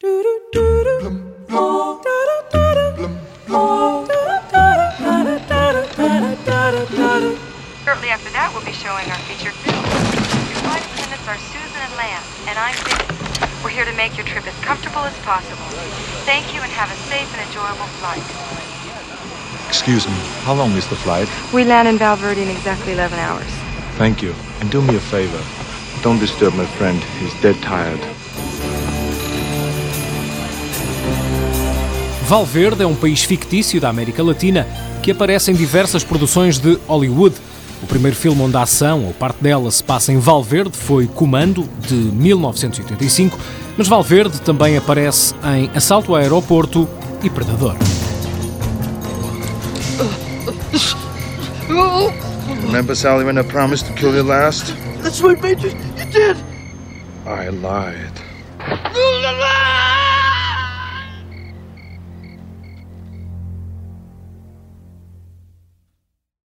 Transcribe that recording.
Shortly after that, we'll be showing our feature film. Your flight attendants are Susan and Lance, and I'm Vicky. We're here to make your trip as comfortable as possible. Thank you and have a safe and enjoyable flight. Excuse me, how long is the flight? We land in Valverde in exactly 11 hours. Thank you. And do me a favor. Don't disturb my friend. He's dead tired. Valverde é um país fictício da América Latina que aparece em diversas produções de Hollywood. O primeiro filme onde a ação, ou parte dela, se passa em Valverde foi Comando, de 1985, mas Valverde também aparece em Assalto ao Aeroporto e Predador. Remember, Sally, when I promised to kill you last? That's right, Major. You did. I lied.